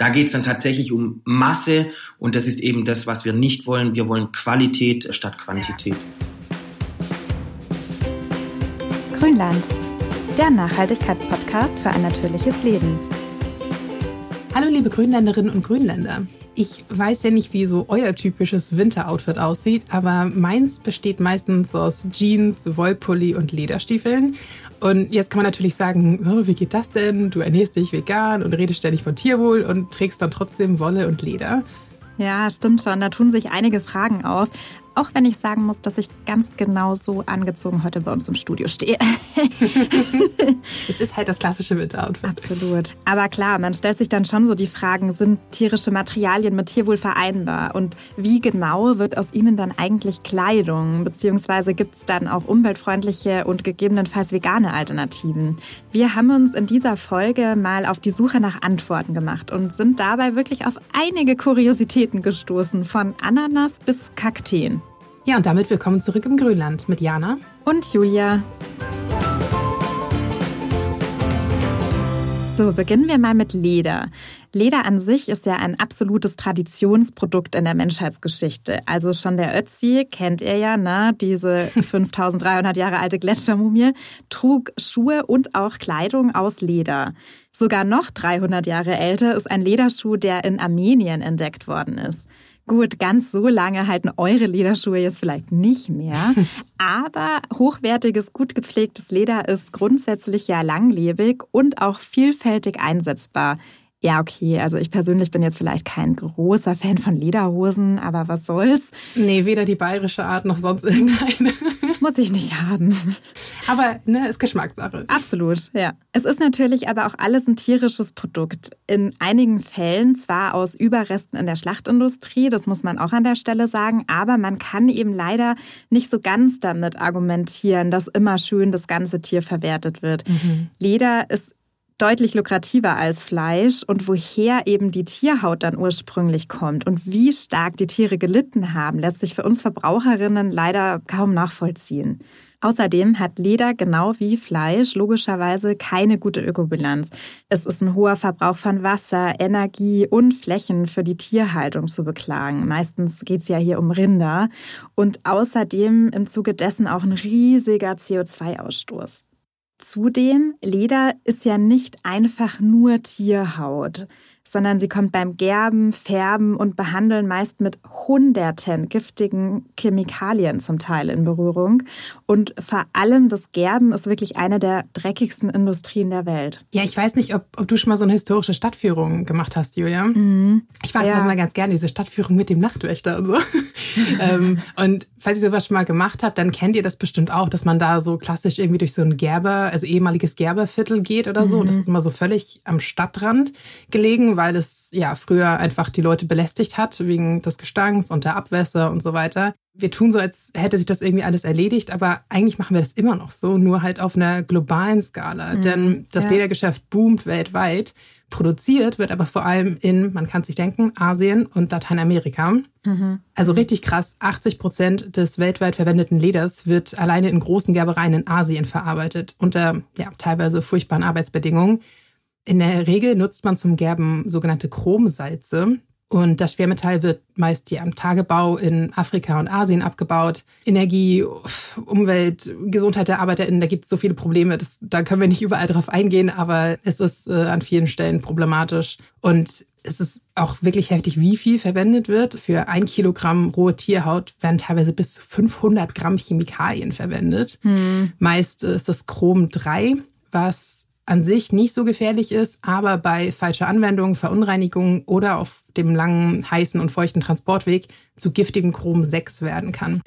Da geht es dann tatsächlich um Masse und das ist eben das, was wir nicht wollen. Wir wollen Qualität statt Quantität. Grünland, der Nachhaltigkeitspodcast für ein natürliches Leben. Hallo liebe Grünländerinnen und Grünländer. Ich weiß ja nicht, wie so euer typisches Winteroutfit aussieht, aber meins besteht meistens aus Jeans, Wollpulli und Lederstiefeln. Und jetzt kann man natürlich sagen, oh, wie geht das denn? Du ernährst dich vegan und redest ständig von Tierwohl und trägst dann trotzdem Wolle und Leder. Ja, stimmt schon. Da tun sich einige Fragen auf. Auch wenn ich sagen muss, dass ich ganz genau so angezogen heute bei uns im Studio stehe. Es ist halt das klassische Winteroutfit. Absolut. Aber klar, man stellt sich dann schon so die Fragen, sind tierische Materialien mit Tierwohl vereinbar? Und wie genau wird aus ihnen dann eigentlich Kleidung? Beziehungsweise gibt es dann auch umweltfreundliche und gegebenenfalls vegane Alternativen? Wir haben uns in dieser Folge mal auf die Suche nach Antworten gemacht und sind dabei wirklich auf einige Kuriositäten gestoßen, von Ananas bis Kakteen. Ja, und damit willkommen zurück im Grünland mit Jana und Julia. So, beginnen wir mal mit Leder. Leder an sich ist ja ein absolutes Traditionsprodukt in der Menschheitsgeschichte. Also schon der Ötzi, kennt ihr ja, ne? diese 5300 Jahre alte Gletschermumie, trug Schuhe und auch Kleidung aus Leder. Sogar noch 300 Jahre älter ist ein Lederschuh, der in Armenien entdeckt worden ist. Gut, ganz so lange halten eure Lederschuhe jetzt vielleicht nicht mehr. Aber hochwertiges, gut gepflegtes Leder ist grundsätzlich ja langlebig und auch vielfältig einsetzbar. Ja, okay. Also ich persönlich bin jetzt vielleicht kein großer Fan von Lederhosen, aber was soll's? Nee, weder die bayerische Art noch sonst irgendeine. Muss ich nicht haben. Aber ne, ist Geschmackssache. Absolut, ja. Es ist natürlich aber auch alles ein tierisches Produkt. In einigen Fällen zwar aus Überresten in der Schlachtindustrie, das muss man auch an der Stelle sagen, aber man kann eben leider nicht so ganz damit argumentieren, dass immer schön das ganze Tier verwertet wird. Mhm. Leder ist deutlich lukrativer als Fleisch und woher eben die Tierhaut dann ursprünglich kommt und wie stark die Tiere gelitten haben, lässt sich für uns Verbraucherinnen leider kaum nachvollziehen. Außerdem hat Leder genau wie Fleisch logischerweise keine gute Ökobilanz. Es ist ein hoher Verbrauch von Wasser, Energie und Flächen für die Tierhaltung zu beklagen. Meistens geht es ja hier um Rinder. Und außerdem im Zuge dessen auch ein riesiger CO2-Ausstoß. Zudem, Leder ist ja nicht einfach nur Tierhaut sondern sie kommt beim Gerben, Färben und Behandeln meist mit hunderten giftigen Chemikalien zum Teil in Berührung. Und vor allem das Gerben ist wirklich eine der dreckigsten Industrien der Welt. Ja, ich weiß nicht, ob, ob du schon mal so eine historische Stadtführung gemacht hast, Julia. Mhm. Ich weiß ja. mal ganz gerne, diese Stadtführung mit dem Nachtwächter und so. ähm, und falls ihr sowas schon mal gemacht habt, dann kennt ihr das bestimmt auch, dass man da so klassisch irgendwie durch so ein Gerber, also ehemaliges Gerberviertel geht oder so. Mhm. Das ist immer so völlig am Stadtrand gelegen, weil es ja früher einfach die Leute belästigt hat wegen des Gestanks und der Abwässer und so weiter. Wir tun so, als hätte sich das irgendwie alles erledigt, aber eigentlich machen wir das immer noch so, nur halt auf einer globalen Skala. Mhm. Denn das ja. Ledergeschäft boomt weltweit. Produziert wird aber vor allem in, man kann sich denken, Asien und Lateinamerika. Mhm. Also richtig krass, 80 Prozent des weltweit verwendeten Leders wird alleine in großen Gerbereien in Asien verarbeitet, unter ja, teilweise furchtbaren Arbeitsbedingungen. In der Regel nutzt man zum Gerben sogenannte Chromsalze. Und das Schwermetall wird meist hier am Tagebau in Afrika und Asien abgebaut. Energie, Umwelt, Gesundheit der ArbeiterInnen, da gibt es so viele Probleme. Das, da können wir nicht überall drauf eingehen, aber es ist äh, an vielen Stellen problematisch. Und es ist auch wirklich heftig, wie viel verwendet wird. Für ein Kilogramm rohe Tierhaut werden teilweise bis zu 500 Gramm Chemikalien verwendet. Hm. Meist ist das Chrom 3, was an sich nicht so gefährlich ist, aber bei falscher Anwendung, Verunreinigung oder auf dem langen, heißen und feuchten Transportweg zu giftigem Chrom 6 werden kann.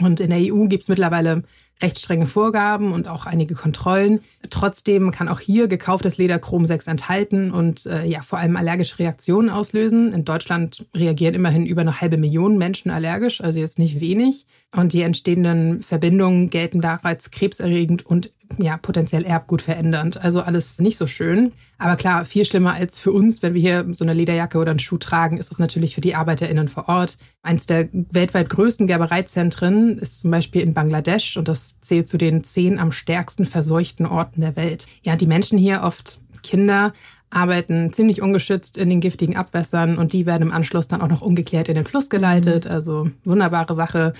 Und in der EU gibt es mittlerweile recht strenge Vorgaben und auch einige Kontrollen. Trotzdem kann auch hier gekauftes Leder Chrom 6 enthalten und äh, ja vor allem allergische Reaktionen auslösen. In Deutschland reagieren immerhin über eine halbe Million Menschen allergisch, also jetzt nicht wenig. Und die entstehenden Verbindungen gelten da als krebserregend und ja, potenziell Erbgut verändernd. Also alles nicht so schön. Aber klar, viel schlimmer als für uns, wenn wir hier so eine Lederjacke oder einen Schuh tragen, ist es natürlich für die ArbeiterInnen vor Ort. Eins der weltweit größten Gerbereizentren ist zum Beispiel in Bangladesch und das zählt zu den zehn am stärksten verseuchten Orten der Welt. Ja, die Menschen hier oft Kinder, arbeiten ziemlich ungeschützt in den giftigen Abwässern und die werden im Anschluss dann auch noch ungeklärt in den Fluss geleitet. Mhm. Also wunderbare Sache.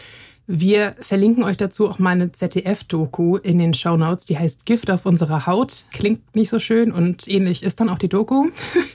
Wir verlinken euch dazu auch meine ZDF-Doku in den Show Notes. Die heißt Gift auf unserer Haut. Klingt nicht so schön und ähnlich ist dann auch die Doku.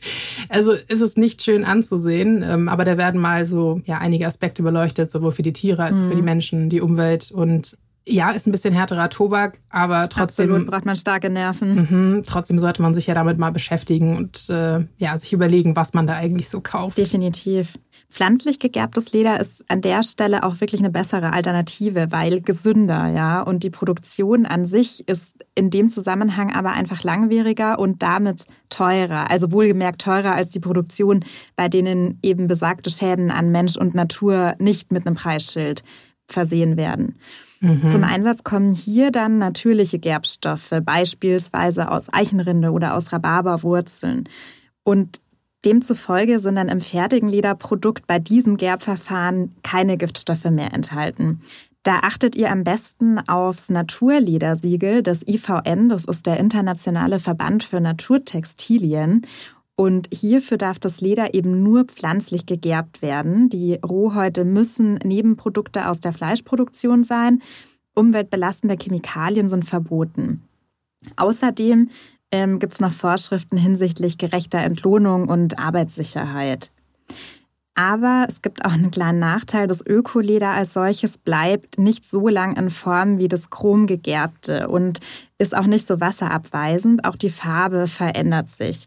also ist es nicht schön anzusehen, ähm, aber da werden mal so ja, einige Aspekte beleuchtet, sowohl für die Tiere als auch für die mhm. Menschen, die Umwelt und ja, ist ein bisschen härterer Tobak, aber trotzdem. Absolut, braucht man starke Nerven. Mhm, trotzdem sollte man sich ja damit mal beschäftigen und äh, ja, sich überlegen, was man da eigentlich so kauft. Definitiv. Pflanzlich gegerbtes Leder ist an der Stelle auch wirklich eine bessere Alternative, weil gesünder, ja. Und die Produktion an sich ist in dem Zusammenhang aber einfach langwieriger und damit teurer. Also wohlgemerkt teurer als die Produktion, bei denen eben besagte Schäden an Mensch und Natur nicht mit einem Preisschild versehen werden. Mhm. Zum Einsatz kommen hier dann natürliche Gerbstoffe, beispielsweise aus Eichenrinde oder aus Rhabarberwurzeln. Und demzufolge sind dann im fertigen Lederprodukt bei diesem Gerbverfahren keine Giftstoffe mehr enthalten. Da achtet ihr am besten aufs Naturledersiegel des IVN, das ist der Internationale Verband für Naturtextilien. Und hierfür darf das Leder eben nur pflanzlich gegerbt werden. Die Rohhäute müssen Nebenprodukte aus der Fleischproduktion sein. Umweltbelastende Chemikalien sind verboten. Außerdem ähm, gibt es noch Vorschriften hinsichtlich gerechter Entlohnung und Arbeitssicherheit. Aber es gibt auch einen kleinen Nachteil. Das Ökoleder als solches bleibt nicht so lang in Form wie das chromgegerbte und ist auch nicht so wasserabweisend. Auch die Farbe verändert sich.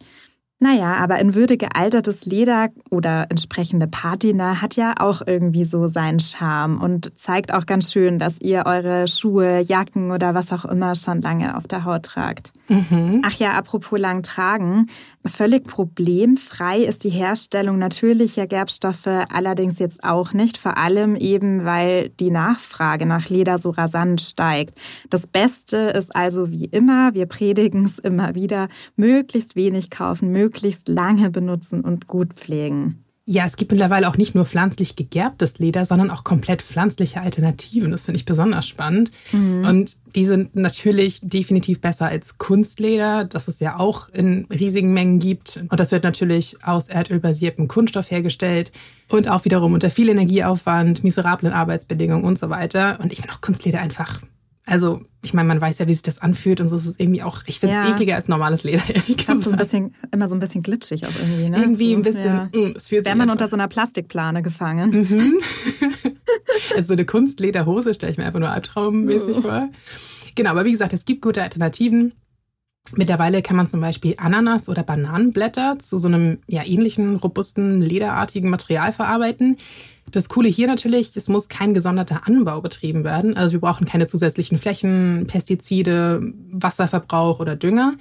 Naja, aber in Würde gealtertes Leder oder entsprechende Patina hat ja auch irgendwie so seinen Charme und zeigt auch ganz schön, dass ihr eure Schuhe, Jacken oder was auch immer schon lange auf der Haut tragt. Mhm. Ach ja, apropos lang tragen. Völlig problemfrei ist die Herstellung natürlicher Gerbstoffe allerdings jetzt auch nicht, vor allem eben, weil die Nachfrage nach Leder so rasant steigt. Das Beste ist also wie immer, wir predigen es immer wieder, möglichst wenig kaufen, möglichst lange benutzen und gut pflegen. Ja, es gibt mittlerweile auch nicht nur pflanzlich gegerbtes Leder, sondern auch komplett pflanzliche Alternativen. Das finde ich besonders spannend. Mhm. Und die sind natürlich definitiv besser als Kunstleder, das es ja auch in riesigen Mengen gibt. Und das wird natürlich aus erdölbasiertem Kunststoff hergestellt und auch wiederum unter viel Energieaufwand, miserablen Arbeitsbedingungen und so weiter. Und ich finde auch Kunstleder einfach also, ich meine, man weiß ja, wie sich das anfühlt und so ist es irgendwie auch, ich finde es ja. ekliger als normales Leder, ehrlich gesagt. So ein bisschen, immer so ein bisschen glitschig auch irgendwie, ne? Irgendwie so, ein bisschen, ja. mh, mm, es fühlt Wäre man unter so einer Plastikplane gefangen. Mhm. also so eine Kunstlederhose stelle ich mir einfach nur albtraummäßig oh. vor. Genau, aber wie gesagt, es gibt gute Alternativen. Mittlerweile kann man zum Beispiel Ananas- oder Bananenblätter zu so einem ja, ähnlichen, robusten, lederartigen Material verarbeiten. Das Coole hier natürlich, es muss kein gesonderter Anbau betrieben werden. Also wir brauchen keine zusätzlichen Flächen, Pestizide, Wasserverbrauch oder Dünger.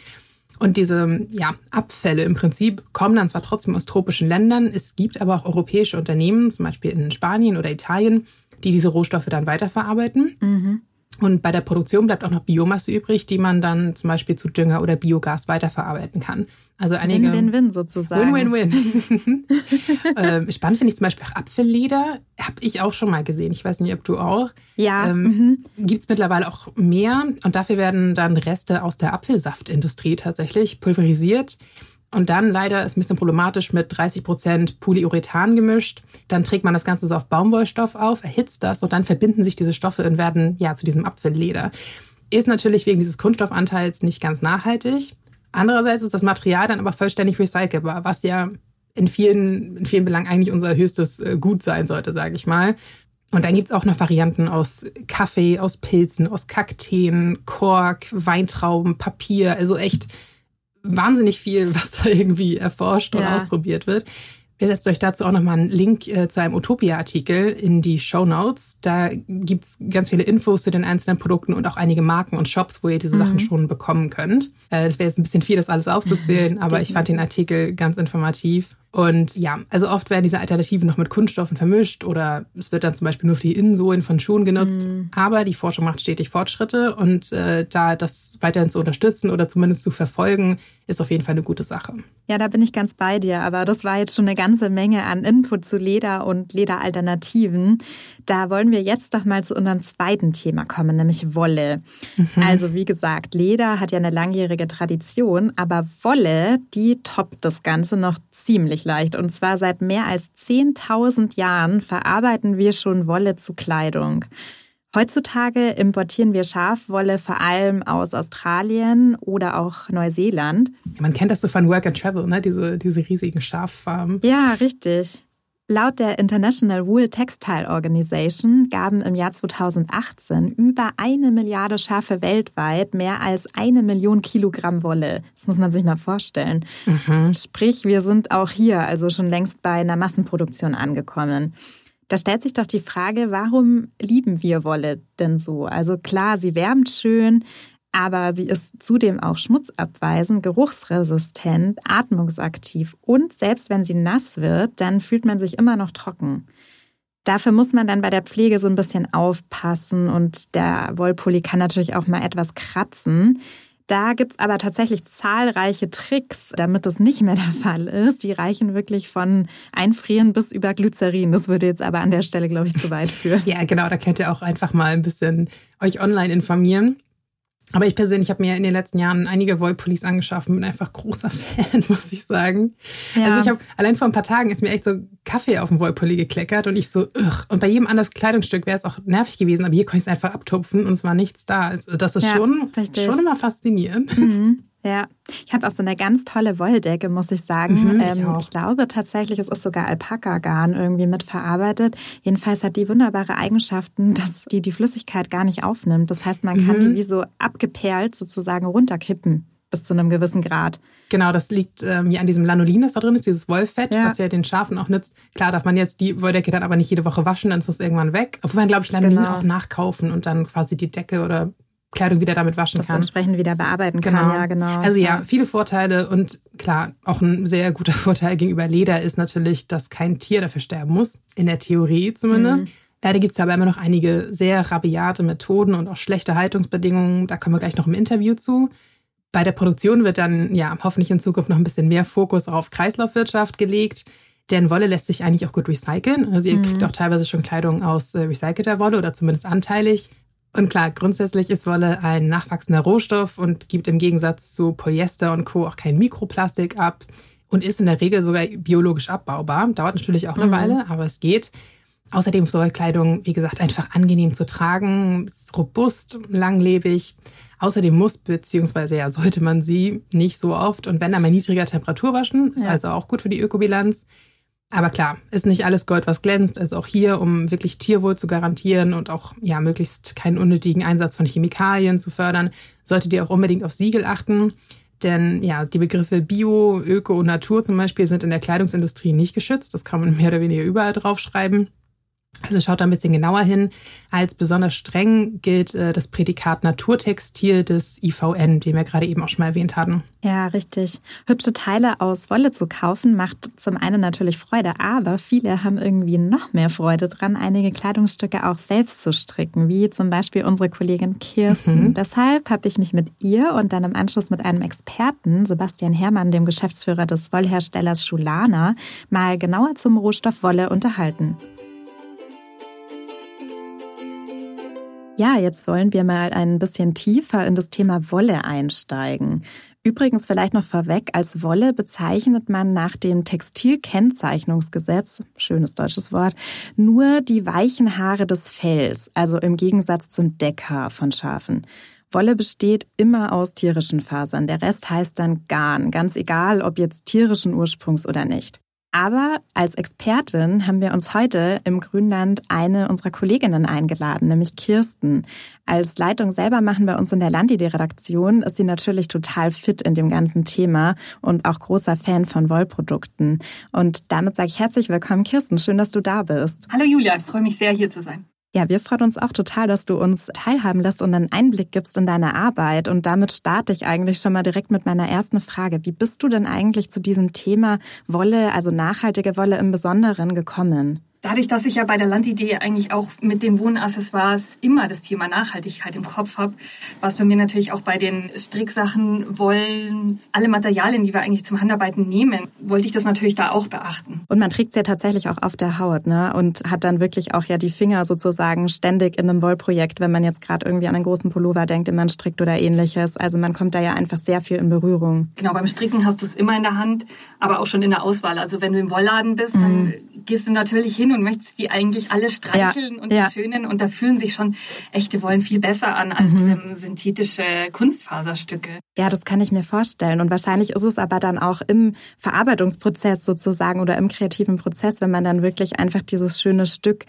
Und diese ja, Abfälle im Prinzip kommen dann zwar trotzdem aus tropischen Ländern, es gibt aber auch europäische Unternehmen, zum Beispiel in Spanien oder Italien, die diese Rohstoffe dann weiterverarbeiten. Mhm. Und bei der Produktion bleibt auch noch Biomasse übrig, die man dann zum Beispiel zu Dünger oder Biogas weiterverarbeiten kann. Also einige. Win-win-win sozusagen. Win-win-win. äh, spannend finde ich zum Beispiel auch Apfelleder. Habe ich auch schon mal gesehen. Ich weiß nicht, ob du auch. Ja. Ähm, mhm. Gibt es mittlerweile auch mehr. Und dafür werden dann Reste aus der Apfelsaftindustrie tatsächlich pulverisiert. Und dann leider ist ein bisschen problematisch mit 30 Prozent Polyurethan gemischt. Dann trägt man das Ganze so auf Baumwollstoff auf, erhitzt das und dann verbinden sich diese Stoffe und werden ja zu diesem Apfelleder. Ist natürlich wegen dieses Kunststoffanteils nicht ganz nachhaltig. Andererseits ist das Material dann aber vollständig recycelbar, was ja in vielen, in vielen Belangen eigentlich unser höchstes äh, Gut sein sollte, sage ich mal. Und dann gibt es auch noch Varianten aus Kaffee, aus Pilzen, aus Kakteen, Kork, Weintrauben, Papier. Also echt wahnsinnig viel, was da irgendwie erforscht und ja. ausprobiert wird. Wir setzen euch dazu auch nochmal einen Link äh, zu einem Utopia-Artikel in die Show Notes. Da gibt es ganz viele Infos zu den einzelnen Produkten und auch einige Marken und Shops, wo ihr diese mhm. Sachen schon bekommen könnt. Äh, es wäre jetzt ein bisschen viel, das alles aufzuzählen, aber ich fand den Artikel ganz informativ. Und ja, also oft werden diese Alternativen noch mit Kunststoffen vermischt oder es wird dann zum Beispiel nur für die Innensohlen von Schuhen genutzt. Mhm. Aber die Forschung macht stetig Fortschritte und äh, da das weiterhin zu unterstützen oder zumindest zu verfolgen, ist auf jeden Fall eine gute Sache. Ja, da bin ich ganz bei dir, aber das war jetzt schon eine ganze Menge an Input zu Leder und Lederalternativen. Da wollen wir jetzt doch mal zu unserem zweiten Thema kommen, nämlich Wolle. Mhm. Also wie gesagt, Leder hat ja eine langjährige Tradition, aber Wolle, die toppt das Ganze noch ziemlich leicht. Und zwar seit mehr als 10.000 Jahren verarbeiten wir schon Wolle zu Kleidung. Heutzutage importieren wir Schafwolle vor allem aus Australien oder auch Neuseeland. Man kennt das so von Work and Travel, ne? diese, diese riesigen Schaffarmen. Ja, richtig. Laut der International Wool Textile Organization gaben im Jahr 2018 über eine Milliarde Schafe weltweit mehr als eine Million Kilogramm Wolle. Das muss man sich mal vorstellen. Mhm. Sprich, wir sind auch hier also schon längst bei einer Massenproduktion angekommen. Da stellt sich doch die Frage, warum lieben wir Wolle denn so? Also klar, sie wärmt schön, aber sie ist zudem auch schmutzabweisend, geruchsresistent, atmungsaktiv und selbst wenn sie nass wird, dann fühlt man sich immer noch trocken. Dafür muss man dann bei der Pflege so ein bisschen aufpassen und der Wollpulli kann natürlich auch mal etwas kratzen. Da gibt es aber tatsächlich zahlreiche Tricks, damit das nicht mehr der Fall ist. Die reichen wirklich von Einfrieren bis über Glycerin. Das würde jetzt aber an der Stelle, glaube ich, zu weit führen. ja, genau. Da könnt ihr auch einfach mal ein bisschen euch online informieren. Aber ich persönlich habe mir in den letzten Jahren einige Wollpullis angeschafft und bin einfach großer Fan, muss ich sagen. Ja. Also ich habe allein vor ein paar Tagen ist mir echt so Kaffee auf dem Wollpulli gekleckert und ich so, ugh. Und bei jedem anderen Kleidungsstück wäre es auch nervig gewesen, aber hier konnte ich es einfach abtupfen und es war nichts da. Also das ist ja, schon, schon immer faszinierend. Mhm. Ja, ich habe auch so eine ganz tolle Wolldecke, muss ich sagen. Mhm, ich, ähm, ich, glaube tatsächlich, es ist sogar Alpaka-Garn irgendwie mitverarbeitet. Jedenfalls hat die wunderbare Eigenschaften, dass die die Flüssigkeit gar nicht aufnimmt. Das heißt, man kann mhm. die wie so abgeperlt sozusagen runterkippen bis zu einem gewissen Grad. Genau, das liegt ähm, ja an diesem Lanolin, das da drin ist, dieses Wollfett, ja. was ja den Schafen auch nützt. Klar darf man jetzt die Wolldecke dann aber nicht jede Woche waschen, dann ist das irgendwann weg. Obwohl man, glaube ich, Lanolin genau. auch nachkaufen und dann quasi die Decke oder Kleidung wieder damit waschen das kann. Das entsprechend wieder bearbeiten genau. kann, ja, genau. Also ja, viele Vorteile und klar, auch ein sehr guter Vorteil gegenüber Leder ist natürlich, dass kein Tier dafür sterben muss, in der Theorie zumindest. Mhm. Leider gibt es aber immer noch einige sehr rabiate Methoden und auch schlechte Haltungsbedingungen. Da kommen wir gleich noch im Interview zu. Bei der Produktion wird dann ja hoffentlich in Zukunft noch ein bisschen mehr Fokus auf Kreislaufwirtschaft gelegt. Denn Wolle lässt sich eigentlich auch gut recyceln. Also ihr mhm. kriegt auch teilweise schon Kleidung aus äh, recycelter Wolle oder zumindest anteilig. Und klar, grundsätzlich ist Wolle ein nachwachsender Rohstoff und gibt im Gegensatz zu Polyester und Co. auch kein Mikroplastik ab und ist in der Regel sogar biologisch abbaubar. Dauert natürlich auch eine mhm. Weile, aber es geht. Außerdem soll Kleidung, wie gesagt, einfach angenehm zu tragen, ist robust, langlebig. Außerdem muss bzw. ja sollte man sie nicht so oft und wenn dann bei niedriger Temperatur waschen, ist ja. also auch gut für die Ökobilanz. Aber klar, ist nicht alles Gold, was glänzt. Also auch hier, um wirklich Tierwohl zu garantieren und auch ja möglichst keinen unnötigen Einsatz von Chemikalien zu fördern, solltet ihr auch unbedingt auf Siegel achten. Denn ja, die Begriffe Bio, Öko und Natur zum Beispiel sind in der Kleidungsindustrie nicht geschützt. Das kann man mehr oder weniger überall draufschreiben. Also schaut da ein bisschen genauer hin. Als besonders streng gilt äh, das Prädikat Naturtextil des IVN, den wir gerade eben auch schon mal erwähnt hatten. Ja, richtig. Hübsche Teile aus Wolle zu kaufen macht zum einen natürlich Freude, aber viele haben irgendwie noch mehr Freude dran, einige Kleidungsstücke auch selbst zu stricken, wie zum Beispiel unsere Kollegin Kirsten. Mhm. Deshalb habe ich mich mit ihr und dann im Anschluss mit einem Experten, Sebastian Herrmann, dem Geschäftsführer des Wollherstellers Schulana, mal genauer zum Rohstoff Wolle unterhalten. Ja, jetzt wollen wir mal ein bisschen tiefer in das Thema Wolle einsteigen. Übrigens vielleicht noch vorweg, als Wolle bezeichnet man nach dem Textilkennzeichnungsgesetz, schönes deutsches Wort, nur die weichen Haare des Fells, also im Gegensatz zum Deckhaar von Schafen. Wolle besteht immer aus tierischen Fasern. Der Rest heißt dann Garn, ganz egal, ob jetzt tierischen Ursprungs oder nicht. Aber als Expertin haben wir uns heute im Grünland eine unserer Kolleginnen eingeladen, nämlich Kirsten. Als Leitung selber machen bei uns in der Landi-Redaktion ist sie natürlich total fit in dem ganzen Thema und auch großer Fan von Wollprodukten. Und damit sage ich herzlich willkommen, Kirsten. Schön, dass du da bist. Hallo Julia, ich freue mich sehr, hier zu sein. Ja, wir freuen uns auch total, dass du uns teilhaben lässt und einen Einblick gibst in deine Arbeit. Und damit starte ich eigentlich schon mal direkt mit meiner ersten Frage. Wie bist du denn eigentlich zu diesem Thema Wolle, also nachhaltige Wolle im Besonderen gekommen? Dadurch, dass ich ja bei der Landidee eigentlich auch mit den Wohnaccessoires immer das Thema Nachhaltigkeit im Kopf habe, war es bei mir natürlich auch bei den Stricksachen, Wollen, alle Materialien, die wir eigentlich zum Handarbeiten nehmen, wollte ich das natürlich da auch beachten. Und man trägt es ja tatsächlich auch auf der Haut, ne? Und hat dann wirklich auch ja die Finger sozusagen ständig in einem Wollprojekt, wenn man jetzt gerade irgendwie an einen großen Pullover denkt, den man strickt oder ähnliches. Also man kommt da ja einfach sehr viel in Berührung. Genau, beim Stricken hast du es immer in der Hand, aber auch schon in der Auswahl. Also wenn du im Wollladen bist, mhm. dann gehst du natürlich hin und möchtest die eigentlich alle streicheln ja, und ja. schönen und da fühlen sich schon echte Wollen viel besser an als mhm. ähm, synthetische Kunstfaserstücke. Ja, das kann ich mir vorstellen und wahrscheinlich ist es aber dann auch im Verarbeitungsprozess sozusagen oder im kreativen Prozess, wenn man dann wirklich einfach dieses schöne Stück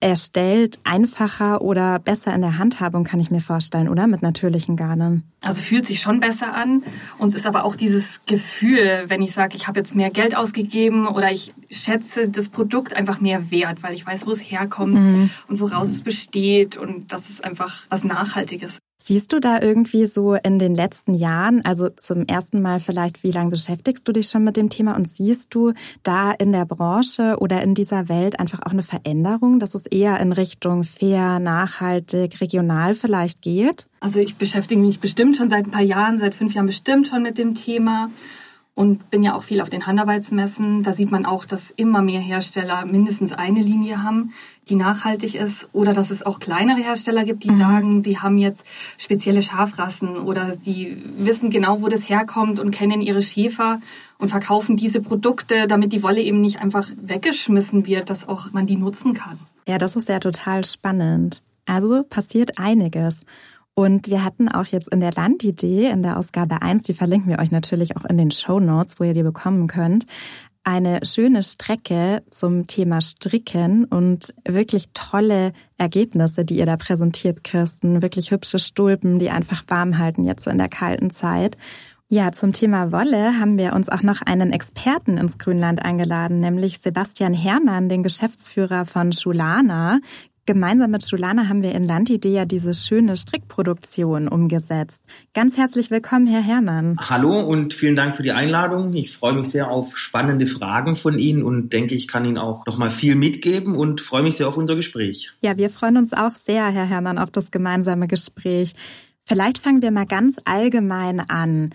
erstellt, einfacher oder besser in der Handhabung, kann ich mir vorstellen, oder? Mit natürlichen Garnen. Also fühlt sich schon besser an. Uns ist aber auch dieses Gefühl, wenn ich sage, ich habe jetzt mehr Geld ausgegeben oder ich schätze das Produkt einfach mehr wert, weil ich weiß, wo es herkommt mhm. und woraus es besteht und das ist einfach was Nachhaltiges. Siehst du da irgendwie so in den letzten Jahren, also zum ersten Mal vielleicht, wie lange beschäftigst du dich schon mit dem Thema und siehst du da in der Branche oder in dieser Welt einfach auch eine Veränderung, dass es eher in Richtung fair, nachhaltig, regional vielleicht geht? Also ich beschäftige mich bestimmt schon seit ein paar Jahren, seit fünf Jahren bestimmt schon mit dem Thema und bin ja auch viel auf den Handarbeitsmessen. Da sieht man auch, dass immer mehr Hersteller mindestens eine Linie haben, die nachhaltig ist oder dass es auch kleinere Hersteller gibt, die mhm. sagen, sie haben jetzt spezielle Schafrassen oder sie wissen genau, wo das herkommt und kennen ihre Schäfer und verkaufen diese Produkte, damit die Wolle eben nicht einfach weggeschmissen wird, dass auch man die nutzen kann. Ja, das ist ja total spannend. Also passiert einiges. Und wir hatten auch jetzt in der Landidee, in der Ausgabe 1, die verlinken wir euch natürlich auch in den Show Notes, wo ihr die bekommen könnt, eine schöne Strecke zum Thema Stricken und wirklich tolle Ergebnisse, die ihr da präsentiert, Kirsten. Wirklich hübsche Stulpen, die einfach warm halten jetzt in der kalten Zeit. Ja, zum Thema Wolle haben wir uns auch noch einen Experten ins Grünland eingeladen, nämlich Sebastian Herrmann, den Geschäftsführer von Schulana. Gemeinsam mit Schulana haben wir in Landidee ja diese schöne Strickproduktion umgesetzt. Ganz herzlich willkommen, Herr Herrmann. Hallo und vielen Dank für die Einladung. Ich freue mich sehr auf spannende Fragen von Ihnen und denke, ich kann Ihnen auch noch mal viel mitgeben und freue mich sehr auf unser Gespräch. Ja, wir freuen uns auch sehr, Herr Herrmann, auf das gemeinsame Gespräch. Vielleicht fangen wir mal ganz allgemein an.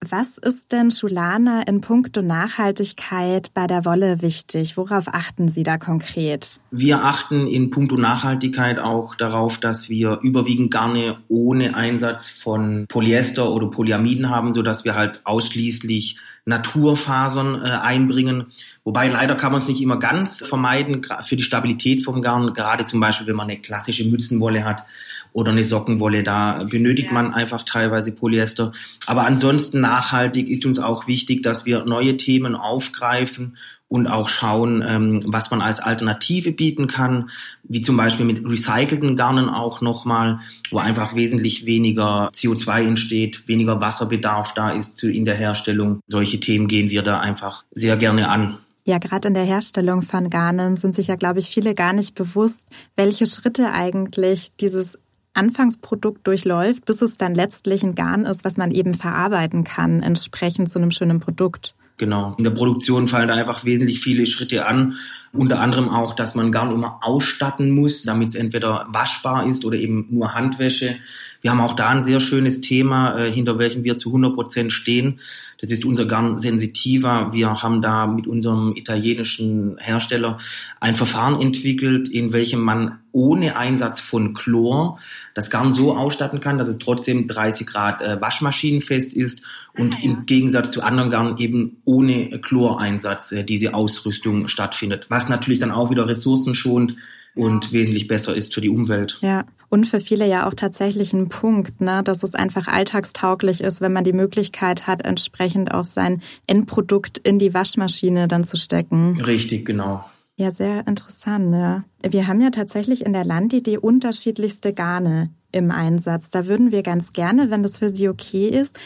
Was ist denn Schulana in puncto Nachhaltigkeit bei der Wolle wichtig? Worauf achten Sie da konkret? Wir achten in puncto Nachhaltigkeit auch darauf, dass wir überwiegend Garne ohne Einsatz von Polyester oder Polyamiden haben, so dass wir halt ausschließlich Naturfasern äh, einbringen. Wobei leider kann man es nicht immer ganz vermeiden für die Stabilität vom Garn. Gerade zum Beispiel, wenn man eine klassische Mützenwolle hat, oder eine Sockenwolle. Da benötigt ja. man einfach teilweise Polyester. Aber ansonsten nachhaltig ist uns auch wichtig, dass wir neue Themen aufgreifen und auch schauen, ähm, was man als Alternative bieten kann, wie zum Beispiel mit recycelten Garnen auch nochmal, wo einfach wesentlich weniger CO2 entsteht, weniger Wasserbedarf da ist in der Herstellung. Solche Themen gehen wir da einfach sehr gerne an. Ja, gerade in der Herstellung von Garnen sind sich ja, glaube ich, viele gar nicht bewusst, welche Schritte eigentlich dieses Anfangsprodukt durchläuft, bis es dann letztlich ein Garn ist, was man eben verarbeiten kann, entsprechend zu einem schönen Produkt. Genau. In der Produktion fallen da einfach wesentlich viele Schritte an. Unter anderem auch, dass man Garn immer ausstatten muss, damit es entweder waschbar ist oder eben nur Handwäsche. Wir haben auch da ein sehr schönes Thema, äh, hinter welchem wir zu 100 Prozent stehen. Das ist unser Garn Sensitiva. Wir haben da mit unserem italienischen Hersteller ein Verfahren entwickelt, in welchem man ohne Einsatz von Chlor das Garn so ausstatten kann, dass es trotzdem 30 Grad äh, waschmaschinenfest ist und ah, ja. im Gegensatz zu anderen Garn eben ohne Chloreinsatz äh, diese Ausrüstung stattfindet. Was natürlich dann auch wieder ressourcenschonend und wesentlich besser ist für die Umwelt. Ja, und für viele ja auch tatsächlich ein Punkt, ne, dass es einfach alltagstauglich ist, wenn man die Möglichkeit hat, entsprechend auch sein Endprodukt in die Waschmaschine dann zu stecken. Richtig, genau. Ja, sehr interessant. Ja. Wir haben ja tatsächlich in der Landidee unterschiedlichste Garne im Einsatz. Da würden wir ganz gerne, wenn das für Sie okay ist,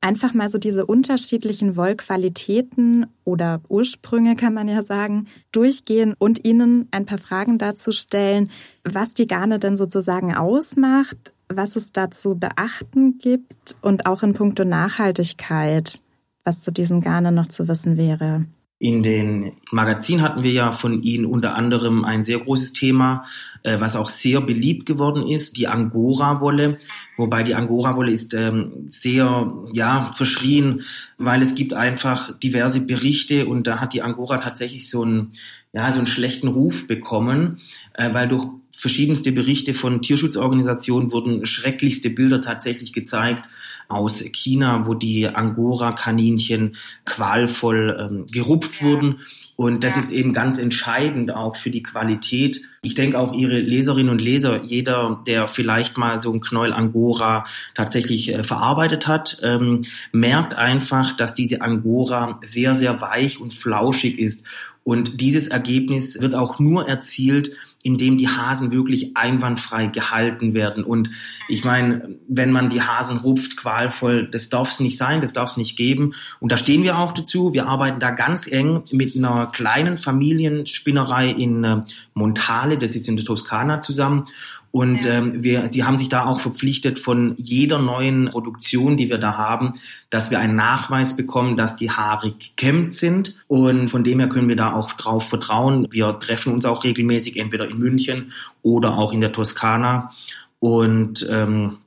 einfach mal so diese unterschiedlichen Wollqualitäten oder Ursprünge, kann man ja sagen, durchgehen und Ihnen ein paar Fragen dazu stellen, was die Garne denn sozusagen ausmacht, was es dazu beachten gibt und auch in puncto Nachhaltigkeit, was zu diesen Garnen noch zu wissen wäre. In den Magazinen hatten wir ja von Ihnen unter anderem ein sehr großes Thema, äh, was auch sehr beliebt geworden ist, die Angora-Wolle. Wobei die Angora-Wolle ist ähm, sehr ja, verschrien, weil es gibt einfach diverse Berichte und da hat die Angora tatsächlich so einen, ja, so einen schlechten Ruf bekommen, äh, weil durch verschiedenste Berichte von Tierschutzorganisationen wurden schrecklichste Bilder tatsächlich gezeigt aus China, wo die Angora-Kaninchen qualvoll ähm, gerupft ja. wurden. Und das ja. ist eben ganz entscheidend auch für die Qualität. Ich denke auch Ihre Leserinnen und Leser, jeder, der vielleicht mal so ein Knäuel Angora tatsächlich äh, verarbeitet hat, ähm, merkt einfach, dass diese Angora sehr, sehr weich und flauschig ist. Und dieses Ergebnis wird auch nur erzielt, indem die Hasen wirklich einwandfrei gehalten werden. Und ich meine, wenn man die Hasen rupft, qualvoll, das darf es nicht sein, das darf es nicht geben. Und da stehen wir auch dazu. Wir arbeiten da ganz eng mit einer kleinen Familienspinnerei in äh, Montale, das ist in der Toskana zusammen. Und ja. ähm, wir, sie haben sich da auch verpflichtet von jeder neuen Produktion, die wir da haben, dass wir einen Nachweis bekommen, dass die Haare gekämmt sind. Und von dem her können wir da auch drauf vertrauen. Wir treffen uns auch regelmäßig, entweder in München oder auch in der Toskana. Und ähm,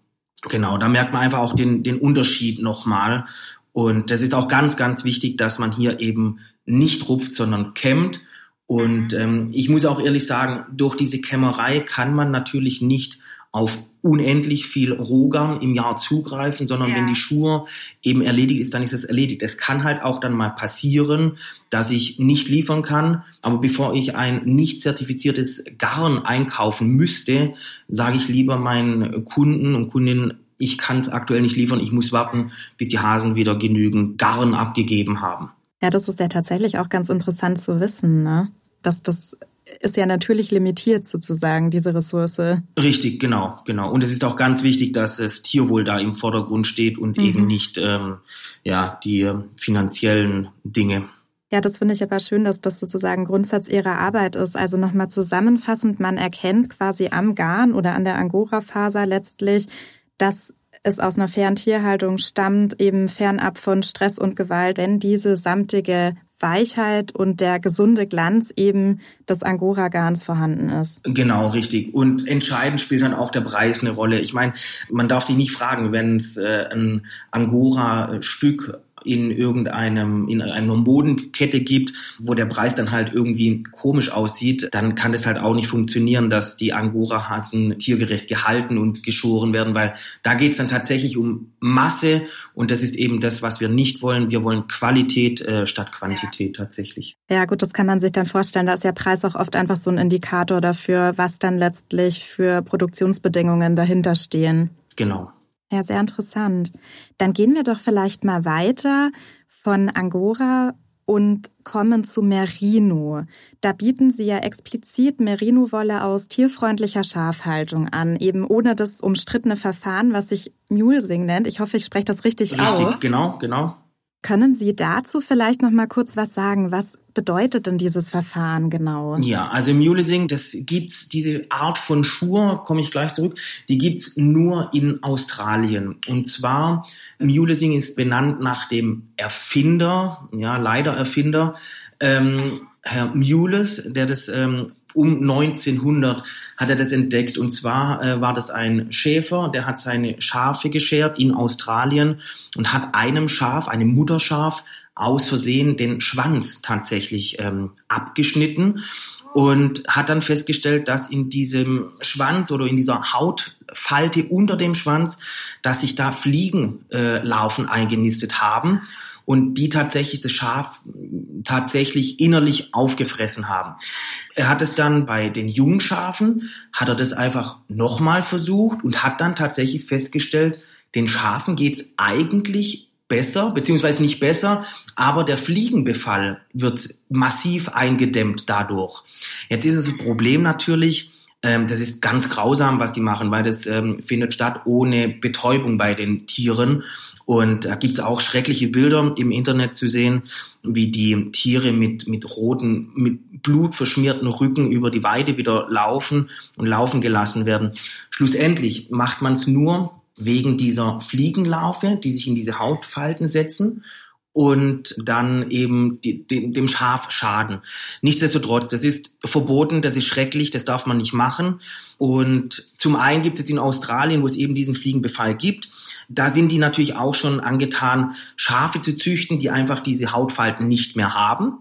genau, da merkt man einfach auch den, den Unterschied nochmal. Und das ist auch ganz, ganz wichtig, dass man hier eben nicht rupft, sondern kämmt und ähm, ich muss auch ehrlich sagen, durch diese Kämmerei kann man natürlich nicht auf unendlich viel Rohgarn im Jahr zugreifen, sondern ja. wenn die Schuhe eben erledigt ist, dann ist es erledigt. Es kann halt auch dann mal passieren, dass ich nicht liefern kann, aber bevor ich ein nicht zertifiziertes Garn einkaufen müsste, sage ich lieber meinen Kunden und Kundinnen, ich kann es aktuell nicht liefern, ich muss warten, bis die Hasen wieder genügend Garn abgegeben haben. Ja, das ist ja tatsächlich auch ganz interessant zu wissen, ne? Dass das ist ja natürlich limitiert sozusagen, diese Ressource. Richtig, genau, genau. Und es ist auch ganz wichtig, dass das Tierwohl da im Vordergrund steht und mhm. eben nicht ähm, ja, die finanziellen Dinge. Ja, das finde ich aber schön, dass das sozusagen Grundsatz Ihrer Arbeit ist. Also nochmal zusammenfassend, man erkennt quasi am Garn oder an der Angora-Faser letztlich, dass es aus einer fairen Tierhaltung stammt, eben fernab von Stress und Gewalt, wenn diese samtige Weichheit und der gesunde Glanz eben des Angora-Garns vorhanden ist. Genau, richtig. Und entscheidend spielt dann auch der Preis eine Rolle. Ich meine, man darf sich nicht fragen, wenn es äh, ein Angora-Stück in irgendeinem, in einer Modenkette gibt, wo der Preis dann halt irgendwie komisch aussieht, dann kann es halt auch nicht funktionieren, dass die Angora-Hasen tiergerecht gehalten und geschoren werden, weil da geht es dann tatsächlich um Masse und das ist eben das, was wir nicht wollen. Wir wollen Qualität äh, statt Quantität tatsächlich. Ja gut, das kann man sich dann vorstellen. Da ist der Preis auch oft einfach so ein Indikator dafür, was dann letztlich für Produktionsbedingungen dahinter stehen. Genau. Ja, sehr interessant. Dann gehen wir doch vielleicht mal weiter von Angora und kommen zu Merino. Da bieten Sie ja explizit Merino-Wolle aus tierfreundlicher Schafhaltung an, eben ohne das umstrittene Verfahren, was sich Mulesing nennt. Ich hoffe, ich spreche das richtig, richtig aus. Richtig, genau, genau. Können Sie dazu vielleicht noch mal kurz was sagen? Was bedeutet denn dieses Verfahren genau? Ja, also Mulesing, das gibt's diese Art von Schuhe, komme ich gleich zurück, die gibt's nur in Australien. Und zwar Mulesing ist benannt nach dem Erfinder, ja leider Erfinder, ähm, Herr Mules, der das ähm, um 1900 hat er das entdeckt. Und zwar äh, war das ein Schäfer, der hat seine Schafe geschert in Australien und hat einem Schaf, einem Mutterschaf, aus Versehen den Schwanz tatsächlich ähm, abgeschnitten und hat dann festgestellt, dass in diesem Schwanz oder in dieser Hautfalte unter dem Schwanz, dass sich da Fliegenlarven äh, eingenistet haben und die tatsächlich das Schaf tatsächlich innerlich aufgefressen haben. Er hat es dann bei den Jungschafen, hat er das einfach nochmal versucht und hat dann tatsächlich festgestellt, den Schafen geht's eigentlich besser, beziehungsweise nicht besser, aber der Fliegenbefall wird massiv eingedämmt dadurch. Jetzt ist das Problem natürlich, Ähm, das ist ganz grausam, was die machen, weil das ähm, findet statt ohne Betäubung bei den Tieren. Und da gibt's auch schreckliche Bilder im Internet zu sehen, wie die Tiere mit, mit roten, mit Blut verschmierten Rücken über die Weide wieder laufen und laufen gelassen werden. Schlussendlich macht man es nur wegen dieser Fliegenlarve, die sich in diese Hautfalten setzen und dann eben die, dem, dem Schaf schaden. Nichtsdestotrotz, das ist verboten, das ist schrecklich, das darf man nicht machen. Und zum einen gibt es jetzt in Australien, wo es eben diesen Fliegenbefall gibt, da sind die natürlich auch schon angetan, Schafe zu züchten, die einfach diese Hautfalten nicht mehr haben.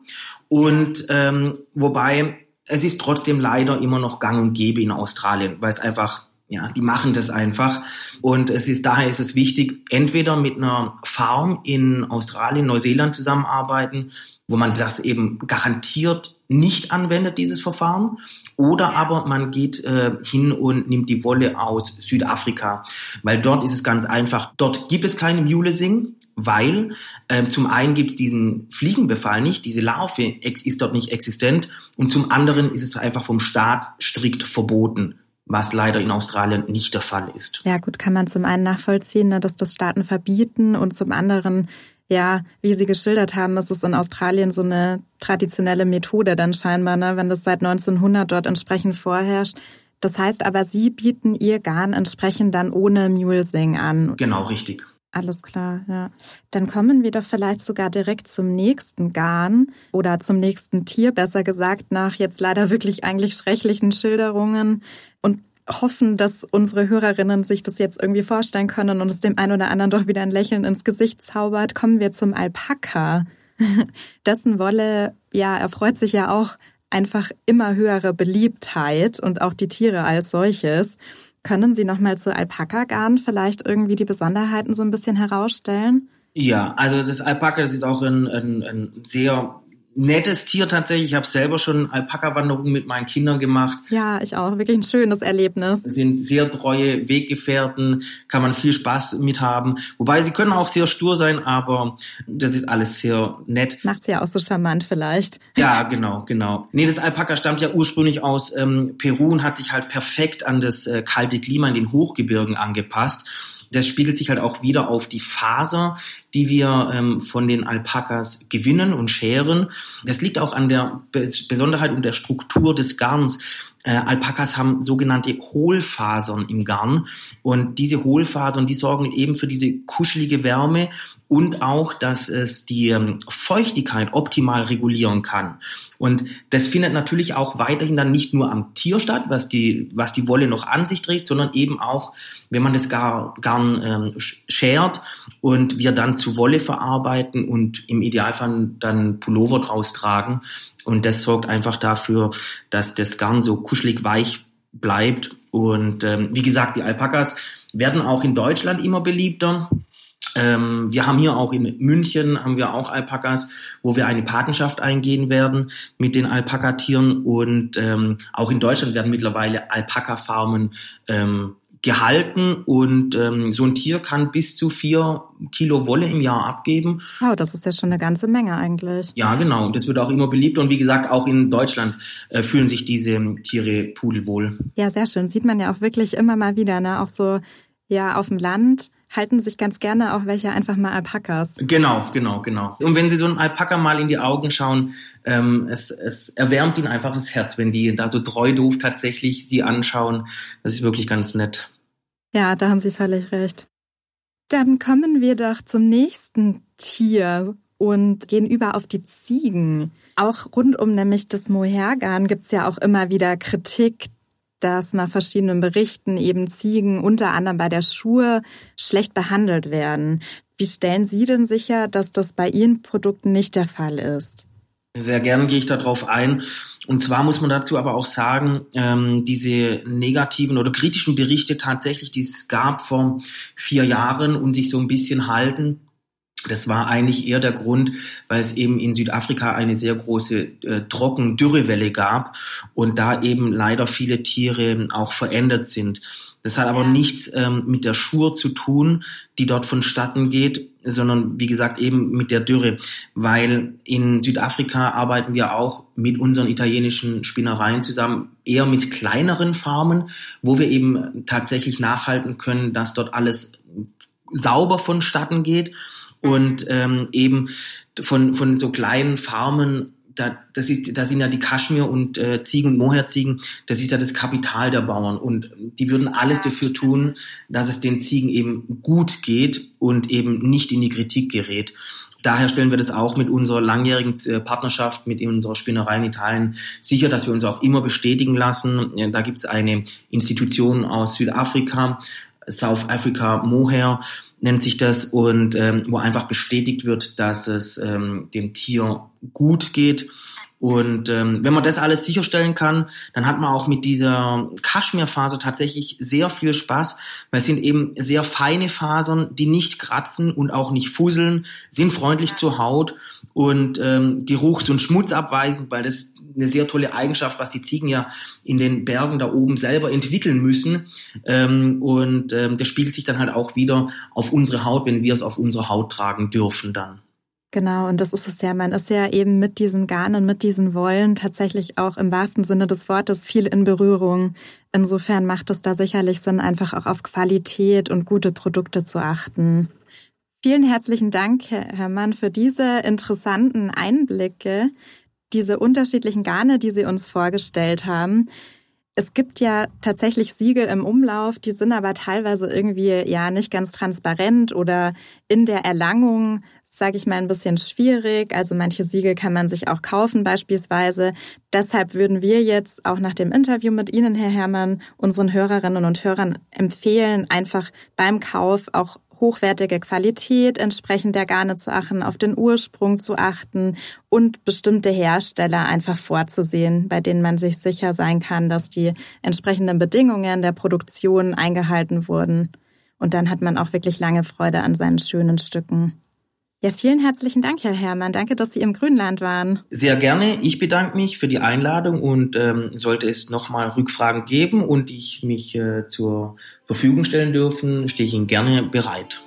Und ähm, wobei es ist trotzdem leider immer noch gang und gäbe in Australien, weil es einfach ja, die machen das einfach. Und es ist, daher ist es wichtig, entweder mit einer Farm in Australien, Neuseeland zusammenarbeiten, wo man das eben garantiert nicht anwendet, dieses Verfahren. Oder aber man geht äh, hin und nimmt die Wolle aus Südafrika, weil dort ist es ganz einfach. Dort gibt es keine Mulesing, weil äh, zum einen gibt es diesen Fliegenbefall nicht, diese Larve ist dort nicht existent und zum anderen ist es einfach vom Staat strikt verboten was leider in Australien nicht der Fall ist. Ja, gut, kann man zum einen nachvollziehen, ne, dass das Staaten verbieten und zum anderen, ja, wie Sie geschildert haben, ist es in Australien so eine traditionelle Methode dann scheinbar, ne, wenn das seit 1900 dort entsprechend vorherrscht. Das heißt aber, Sie bieten Ihr Garn entsprechend dann ohne Mulesing an. Genau, richtig. Alles klar, ja. Dann kommen wir doch vielleicht sogar direkt zum nächsten Garn oder zum nächsten Tier, besser gesagt, nach jetzt leider wirklich eigentlich schrecklichen Schilderungen und hoffen, dass unsere Hörerinnen sich das jetzt irgendwie vorstellen können und es dem einen oder anderen doch wieder ein Lächeln ins Gesicht zaubert. Kommen wir zum Alpaka. Dessen Wolle, ja, erfreut sich ja auch einfach immer höhere Beliebtheit und auch die Tiere als solches. Können Sie noch mal zu Alpaka-Garn vielleicht irgendwie die Besonderheiten so ein bisschen herausstellen? Ja, also das Alpaka, das ist auch ein, ein, ein sehr nettes Tier tatsächlich. Ich habe selber schon Alpaka-Wanderungen mit meinen Kindern gemacht. Ja, ich auch. Wirklich ein schönes Erlebnis. Sind sehr treue Weggefährten, kann man viel Spaß mit haben. Wobei sie können auch sehr stur sein, aber das ist alles sehr nett. Macht's ja auch so charmant vielleicht. Ja, genau, genau. Nee, das Alpaka stammt ja ursprünglich aus ähm, Peru und hat sich halt perfekt an das äh, kalte Klima in den Hochgebirgen angepasst. Das spiegelt sich halt auch wieder auf die Faser, die wir ähm, von den Alpakas gewinnen und scheren. Das liegt auch an der Besonderheit und der Struktur des Garns. Äh, Alpakas haben sogenannte Hohlfasern im Garn und diese Hohlfasern, die sorgen eben für diese kuschelige Wärme und auch, dass es die ähm, Feuchtigkeit optimal regulieren kann. Und das findet natürlich auch weiterhin dann nicht nur am Tier statt, was die, was die Wolle noch an sich trägt, sondern eben auch, wenn man das Gar, Garn ähm, schert und wir dann zu Wolle verarbeiten und im Idealfall dann Pullover draus tragen. Und das sorgt einfach dafür, dass das Garn so kuschelig weich bleibt. Und ähm, wie gesagt, die Alpakas werden auch in Deutschland immer beliebter. Ähm, wir haben hier auch in München haben wir auch Alpakas, wo wir eine Patenschaft eingehen werden mit den Alpakatieren und ähm, auch in Deutschland werden mittlerweile Alpaka-Farmen ähm, gehalten und ähm, so ein Tier kann bis zu vier Kilo Wolle im Jahr abgeben. Wow, das ist ja schon eine ganze Menge eigentlich. Ja, genau. Und das wird auch immer beliebt und wie gesagt, auch in Deutschland äh, fühlen sich diese Tiere pudelwohl. Ja, sehr schön. Sieht man ja auch wirklich immer mal wieder, ne? Auch so ja auf dem Land halten sich ganz gerne auch welche einfach mal Alpakas. Genau, genau, genau. Und wenn Sie so einen Alpaka mal in die Augen schauen, ähm, es, es erwärmt Ihnen einfach das Herz, wenn die da so treu doof tatsächlich Sie anschauen. Das ist wirklich ganz nett. Ja, da haben Sie völlig recht. Dann kommen wir doch zum nächsten Tier und gehen über auf die Ziegen. Auch rund um nämlich das Mohergarn gibt's ja auch immer wieder Kritik, dass nach verschiedenen Berichten eben Ziegen unter anderem bei der Schuhe schlecht behandelt werden. Wie stellen Sie denn sicher, dass das bei Ihren Produkten nicht der Fall ist? Sehr gern gehe ich darauf ein. Und zwar muss man dazu aber auch sagen, ähm, diese negativen oder kritischen Berichte tatsächlich, die es gab vor vier Jahren und sich so ein bisschen halten, das war eigentlich eher der Grund, weil es eben in Südafrika eine sehr große äh, Trocken-Dürrewelle gab und da eben leider viele Tiere auch verändert sind. Das hat aber nichts ähm, mit der Schur zu tun, die dort vonstatten geht. sondern wie gesagt eben mit der Dürre, weil in Südafrika arbeiten wir auch mit unseren italienischen Spinnereien zusammen, eher mit kleineren Farmen, wo wir eben tatsächlich nachhalten können, dass dort alles sauber vonstatten geht und ähm, eben von, von so kleinen Farmen da, das ist, da sind ja die Kaschmir und äh, Ziegen und Moherziegen, das ist ja das Kapital der Bauern und die würden alles dafür tun, dass es den Ziegen eben gut geht und eben nicht in die Kritik gerät. Daher stellen wir das auch mit unserer langjährigen äh, Partnerschaft mit unserer Spinnerei in Italien sicher, dass wir uns auch immer bestätigen lassen. Da gibt es eine Institution aus Südafrika, South Africa Mohair, nennt sich das, und ähm, wo einfach bestätigt wird, dass es ähm, dem Tier gut geht. Und ähm, wenn man das alles sicherstellen kann, dann hat man auch mit dieser Kaschmirfaser tatsächlich sehr viel Spaß, weil es sind eben sehr feine Fasern, die nicht kratzen und auch nicht fusseln, sind freundlich zur Haut und ähm, Geruchs- und Schmutz abweisen, weil das eine sehr tolle Eigenschaft, was die Ziegen ja in den Bergen da oben selber entwickeln müssen. Ähm, und ähm, das spiegelt sich dann halt auch wieder auf unsere Haut, wenn wir es auf unsere Haut tragen dürfen dann. Genau, und das ist es ja. Man ist ja eben mit diesen Garnen, mit diesen Wollen tatsächlich auch im wahrsten Sinne des Wortes viel in Berührung. Insofern macht es da sicherlich Sinn, einfach auch auf Qualität und gute Produkte zu achten. Vielen herzlichen Dank, Herr Herrmann, für diese interessanten Einblicke diese unterschiedlichen Garne, die Sie uns vorgestellt haben. Es gibt ja tatsächlich Siegel im Umlauf, die sind aber teilweise irgendwie ja nicht ganz transparent oder in der Erlangung, sage ich mal, ein bisschen schwierig. Also manche Siegel kann man sich auch kaufen beispielsweise. Deshalb würden wir jetzt auch nach dem Interview mit Ihnen, Herr Herrmann, unseren Hörerinnen und Hörern empfehlen, einfach beim Kauf auch hochwertige Qualität entsprechend der Garne zu achten, auf den Ursprung zu achten und bestimmte Hersteller einfach vorzusehen, bei denen man sich sicher sein kann, dass die entsprechenden Bedingungen der Produktion eingehalten wurden. Und dann hat man auch wirklich lange Freude an seinen schönen Stücken. Ja, vielen herzlichen Dank, Herr Herrmann. Danke, dass Sie im Grünland waren. Sehr gerne. Ich bedanke mich für die Einladung und ähm, sollte es nochmal Rückfragen geben und ich mich äh, zur Verfügung stellen dürfen, stehe ich Ihnen gerne bereit.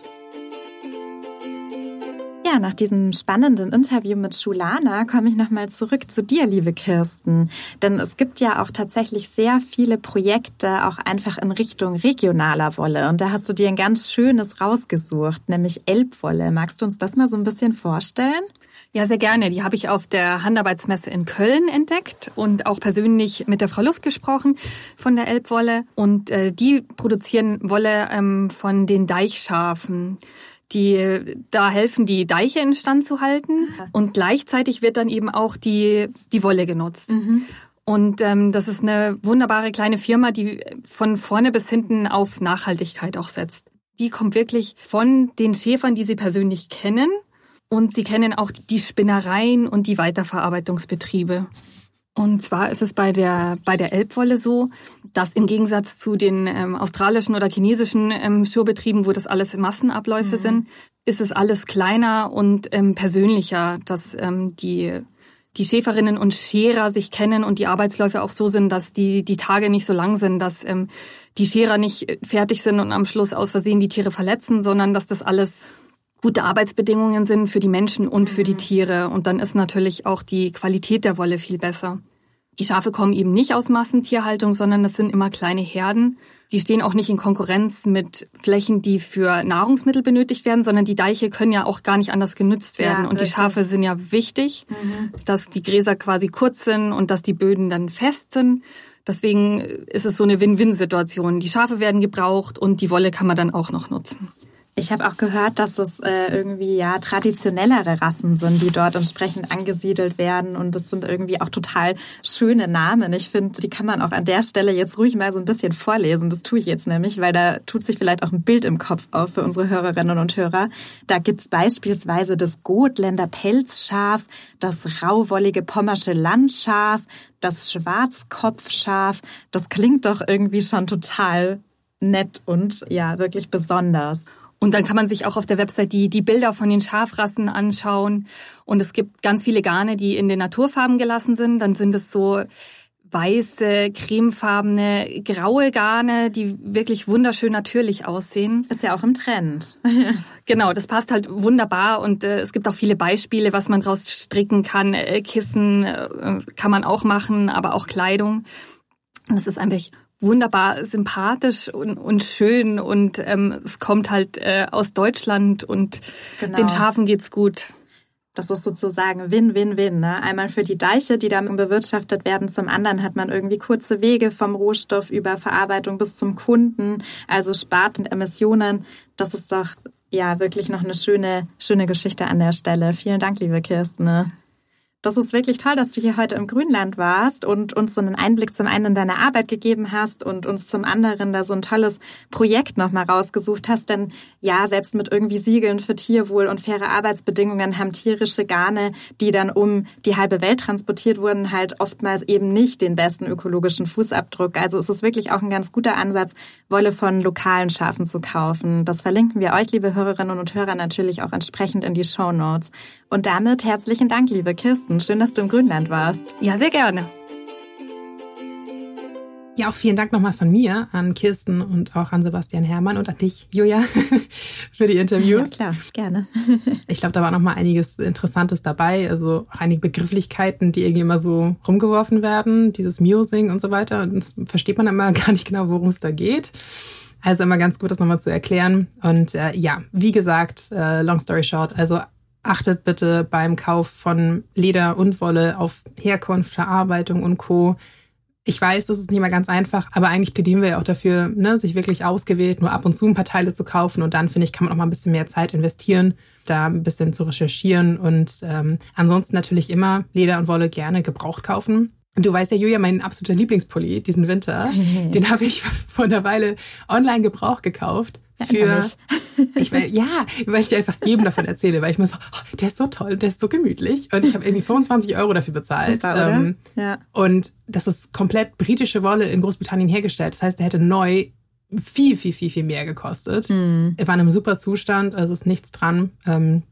Ja, nach diesem spannenden Interview mit Schulana komme ich nochmal zurück zu dir, liebe Kirsten. Denn es gibt ja auch tatsächlich sehr viele Projekte auch einfach in Richtung regionaler Wolle. Und da hast du dir ein ganz schönes rausgesucht, nämlich Elbwolle. Magst du uns das mal so ein bisschen vorstellen? Ja, sehr gerne. Die habe ich auf der Handarbeitsmesse in Köln entdeckt und auch persönlich mit der Frau Luft gesprochen von der Elbwolle. Und äh, die produzieren Wolle ähm, von den Deichschafen die da helfen, die Deiche instand zu halten. Und gleichzeitig wird dann eben auch die, die Wolle genutzt. Mhm. Und ähm, das ist eine wunderbare kleine Firma, die von vorne bis hinten auf Nachhaltigkeit auch setzt. Die kommt wirklich von den Schäfern, die sie persönlich kennen. Und sie kennen auch die Spinnereien und die Weiterverarbeitungsbetriebe. Und zwar ist es bei der, bei der Elbwolle so, dass im Gegensatz zu den ähm, australischen oder chinesischen ähm, Schurbetrieben, wo das alles Massenabläufe mhm. sind, ist es alles kleiner und ähm, persönlicher, dass ähm, die, die Schäferinnen und Scherer sich kennen und die Arbeitsläufe auch so sind, dass die, die Tage nicht so lang sind, dass ähm, die Scherer nicht fertig sind und am Schluss aus Versehen die Tiere verletzen, sondern dass das alles gute Arbeitsbedingungen sind für die Menschen und für die mhm. Tiere. Und dann ist natürlich auch die Qualität der Wolle viel besser. Die Schafe kommen eben nicht aus Massentierhaltung, sondern das sind immer kleine Herden. Die stehen auch nicht in Konkurrenz mit Flächen, die für Nahrungsmittel benötigt werden, sondern die Deiche können ja auch gar nicht anders genutzt werden. Ja, und die Schafe sind ja wichtig, mhm. dass die Gräser quasi kurz sind und dass die Böden dann fest sind. Deswegen ist es so eine Win-Win-Situation. Die Schafe werden gebraucht und die Wolle kann man dann auch noch nutzen. Ich habe auch gehört, dass es äh, irgendwie ja traditionellere Rassen sind, die dort entsprechend angesiedelt werden und das sind irgendwie auch total schöne Namen. Ich finde, die kann man auch an der Stelle jetzt ruhig mal so ein bisschen vorlesen. Das tue ich jetzt nämlich, weil da tut sich vielleicht auch ein Bild im Kopf auf für unsere Hörerinnen und Hörer. Da gibt's beispielsweise das Gotländer Pelzschaf, das rauwollige Pommersche Landschaf, das Schwarzkopfschaf. Das klingt doch irgendwie schon total nett und ja, wirklich besonders. Und dann kann man sich auch auf der Website die, die Bilder von den Schafrassen anschauen. Und es gibt ganz viele Garne, die in den Naturfarben gelassen sind. Dann sind es so weiße, cremefarbene, graue Garne, die wirklich wunderschön natürlich aussehen. Ist ja auch im Trend. genau, das passt halt wunderbar und äh, es gibt auch viele Beispiele, was man draus stricken kann. Äh, Kissen äh, kann man auch machen, aber auch Kleidung. Und es ist einfach wunderbar sympathisch und, und schön und ähm, es kommt halt äh, aus Deutschland und genau. den Schafen geht's gut. Das ist sozusagen Win-Win-Win. Ne? Einmal für die Deiche, die dann bewirtschaftet werden. Zum anderen hat man irgendwie kurze Wege vom Rohstoff über Verarbeitung bis zum Kunden. Also spart Emissionen. Das ist doch ja wirklich noch eine schöne, schöne Geschichte an der Stelle. Vielen Dank, liebe Kirsten. Das ist wirklich toll, dass du hier heute im Grünland warst und uns so einen Einblick zum einen in deine Arbeit gegeben hast und uns zum anderen da so ein tolles Projekt nochmal rausgesucht hast. Denn ja, selbst mit irgendwie Siegeln für Tierwohl und faire Arbeitsbedingungen haben tierische Garne, die dann um die halbe Welt transportiert wurden, halt oftmals eben nicht den besten ökologischen Fußabdruck. Also es ist wirklich auch ein ganz guter Ansatz, Wolle von lokalen Schafen zu kaufen. Das verlinken wir euch, liebe Hörerinnen und Hörer, natürlich auch entsprechend in die Show Notes. Und damit herzlichen Dank, liebe Kirsten. Schön, dass du im Grünland warst. Ja, sehr gerne. Ja, auch vielen Dank nochmal von mir an Kirsten und auch an Sebastian Herrmann und an dich, Julia, für die Interviews. Ja, klar, gerne. ich glaube, da war nochmal einiges Interessantes dabei. Also auch einige Begrifflichkeiten, die irgendwie immer so rumgeworfen werden, dieses Musing und so weiter. Und das versteht man immer gar nicht genau, worum es da geht. Also immer ganz gut, das nochmal zu erklären. Und äh, ja, wie gesagt, äh, long story short, also achtet bitte beim Kauf von Leder und Wolle auf Herkunft, Verarbeitung und Co. Ich weiß, das ist nicht mal ganz einfach, aber eigentlich plädieren wir ja auch dafür, ne, sich wirklich ausgewählt nur ab und zu ein paar Teile zu kaufen und dann, finde ich, kann man auch mal ein bisschen mehr Zeit investieren, da ein bisschen zu recherchieren und ähm, ansonsten natürlich immer Leder und Wolle gerne gebraucht kaufen. Du weißt ja, Julia, mein absoluter Lieblingspulli diesen Winter, den habe ich vor einer Weile online gebraucht gekauft für ich weil, ja, weil ich dir einfach jedem davon erzähle, weil ich mir so, oh, der ist so toll, der ist so gemütlich und ich habe irgendwie 25 Euro dafür bezahlt. Super, ähm, ja. Und das ist komplett britische Wolle in Großbritannien hergestellt. Das heißt, der hätte neu viel, viel, viel, viel mehr gekostet. Mhm. Er war in einem super Zustand, also ist nichts dran. Ähm,